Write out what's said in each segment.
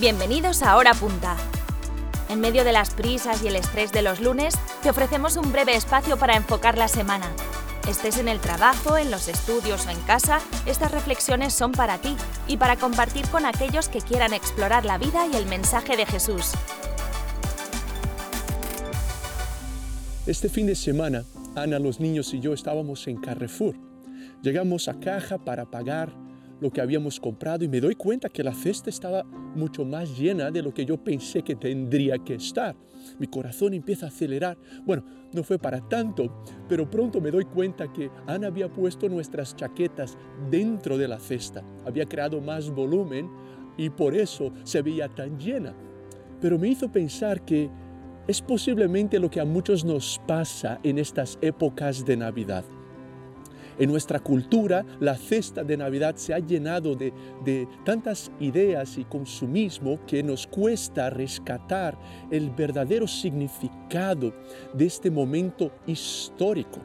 Bienvenidos a Hora Punta. En medio de las prisas y el estrés de los lunes, te ofrecemos un breve espacio para enfocar la semana. Estés en el trabajo, en los estudios o en casa, estas reflexiones son para ti y para compartir con aquellos que quieran explorar la vida y el mensaje de Jesús. Este fin de semana, Ana, los niños y yo estábamos en Carrefour. Llegamos a caja para pagar lo que habíamos comprado y me doy cuenta que la cesta estaba mucho más llena de lo que yo pensé que tendría que estar. Mi corazón empieza a acelerar. Bueno, no fue para tanto, pero pronto me doy cuenta que Ana había puesto nuestras chaquetas dentro de la cesta. Había creado más volumen y por eso se veía tan llena. Pero me hizo pensar que es posiblemente lo que a muchos nos pasa en estas épocas de Navidad. En nuestra cultura, la cesta de Navidad se ha llenado de, tantas ideas y consumismo que nos cuesta rescatar el verdadero significado de este momento histórico.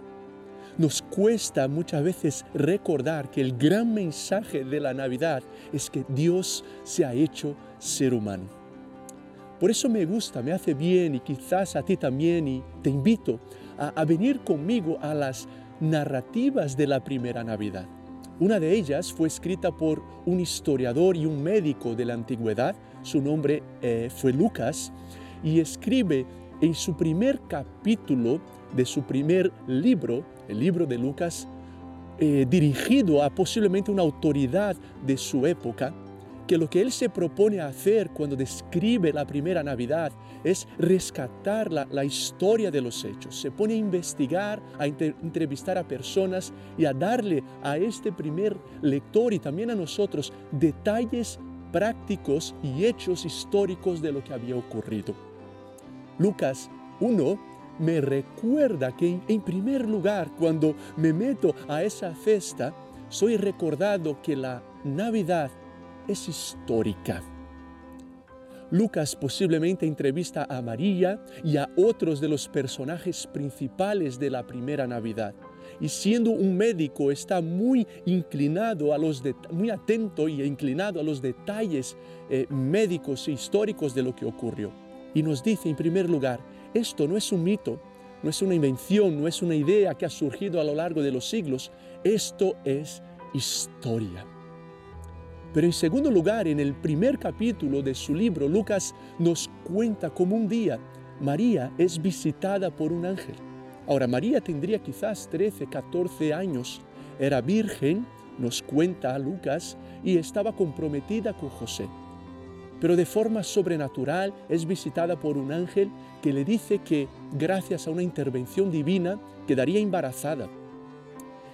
Nos cuesta muchas veces recordar que el gran mensaje de la Navidad es que Dios se ha hecho ser humano. Por eso me gusta, me hace bien y quizás a ti también y te invito a, a venir conmigo a las narrativas de la primera Navidad. Una de ellas fue escrita por un historiador y un médico de la antigüedad, su nombre eh, fue Lucas, y escribe en su primer capítulo de su primer libro, el libro de Lucas, eh, dirigido a posiblemente una autoridad de su época, que lo que él se propone hacer cuando describe la primera Navidad es rescatar la, historia de los hechos. Se pone a investigar, a entrevistar a personas y a darle a este primer lector y también a nosotros detalles prácticos y hechos históricos de lo que había ocurrido. Lucas 1 me recuerda que en primer lugar, cuando me meto a esa fiesta, soy recordado que la Navidad es histórica. Lucas posiblemente entrevista a María y a otros de los personajes principales de la primera Navidad. Y siendo un médico está muy inclinado a los muy atento y inclinado a los detalles eh, médicos e históricos de lo que ocurrió. Y nos dice en primer lugar, esto no es un mito, no es una invención, no es una idea que ha surgido a lo largo de los siglos, esto es historia. Pero en segundo lugar, en el primer capítulo de su libro, Lucas nos cuenta cómo un día María es visitada por un ángel. Ahora, María tendría quizás 13, 14 años, era virgen, nos cuenta Lucas, y estaba comprometida con José. Pero de forma sobrenatural es visitada por un ángel que le dice que gracias a una intervención divina quedaría embarazada.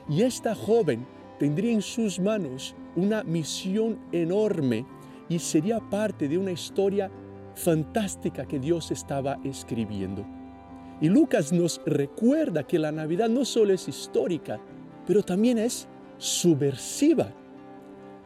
Y esta joven tendría en sus manos una misión enorme y sería parte de una historia fantástica que Dios estaba escribiendo. Y Lucas nos recuerda que la Navidad no solo es histórica, pero también es subversiva.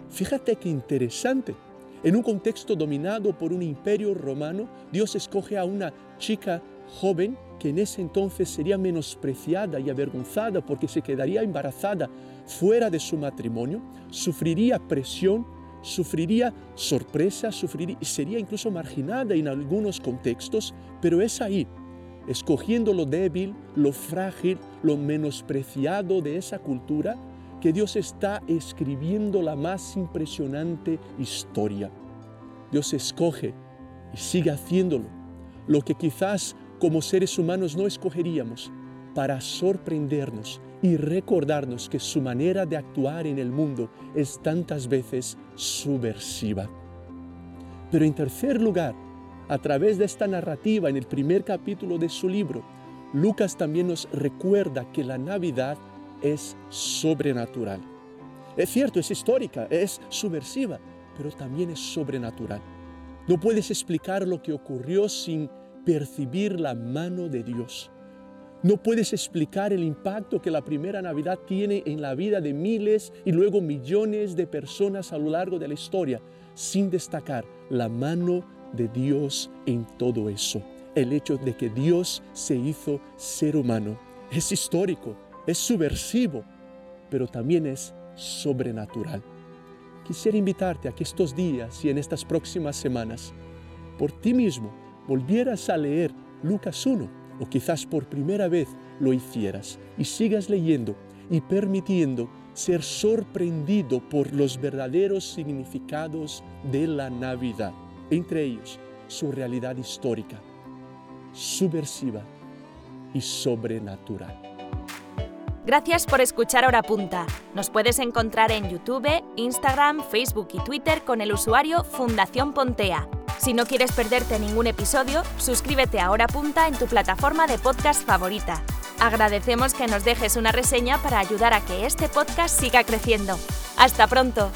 Fíjate qué interesante. En un contexto dominado por un imperio romano, Dios escoge a una chica joven que en ese entonces sería menospreciada y avergonzada porque se quedaría embarazada fuera de su matrimonio, sufriría presión, sufriría sorpresa, sufriría, sería incluso marginada en algunos contextos, pero es ahí, escogiendo lo débil, lo frágil, lo menospreciado de esa cultura, que Dios está escribiendo la más impresionante historia. Dios escoge y sigue haciéndolo, lo que quizás como seres humanos no escogeríamos para sorprendernos y recordarnos que su manera de actuar en el mundo es tantas veces subversiva. Pero en tercer lugar, a través de esta narrativa en el primer capítulo de su libro, Lucas también nos recuerda que la Navidad es sobrenatural. Es cierto, es histórica, es subversiva, pero también es sobrenatural. No puedes explicar lo que ocurrió sin percibir la mano de Dios. No puedes explicar el impacto que la primera Navidad tiene en la vida de miles y luego millones de personas a lo largo de la historia sin destacar la mano de Dios en todo eso. El hecho de que Dios se hizo ser humano es histórico, es subversivo, pero también es sobrenatural. quisiera invitarte a que estos días y en estas próximas semanas, por ti mismo, volvieras a leer Lucas 1 o quizás por primera vez lo hicieras y sigas leyendo y permitiendo ser sorprendido por los verdaderos significados de la Navidad, entre ellos su realidad histórica, subversiva y sobrenatural. Gracias por escuchar Hora Punta. Nos puedes encontrar en YouTube, Instagram, Facebook y Twitter con el usuario Fundación Pontea. Si no quieres perderte ningún episodio, suscríbete a Hora Punta en tu plataforma de podcast favorita. Agradecemos que nos dejes una reseña para ayudar a que este podcast siga creciendo. ¡Hasta pronto!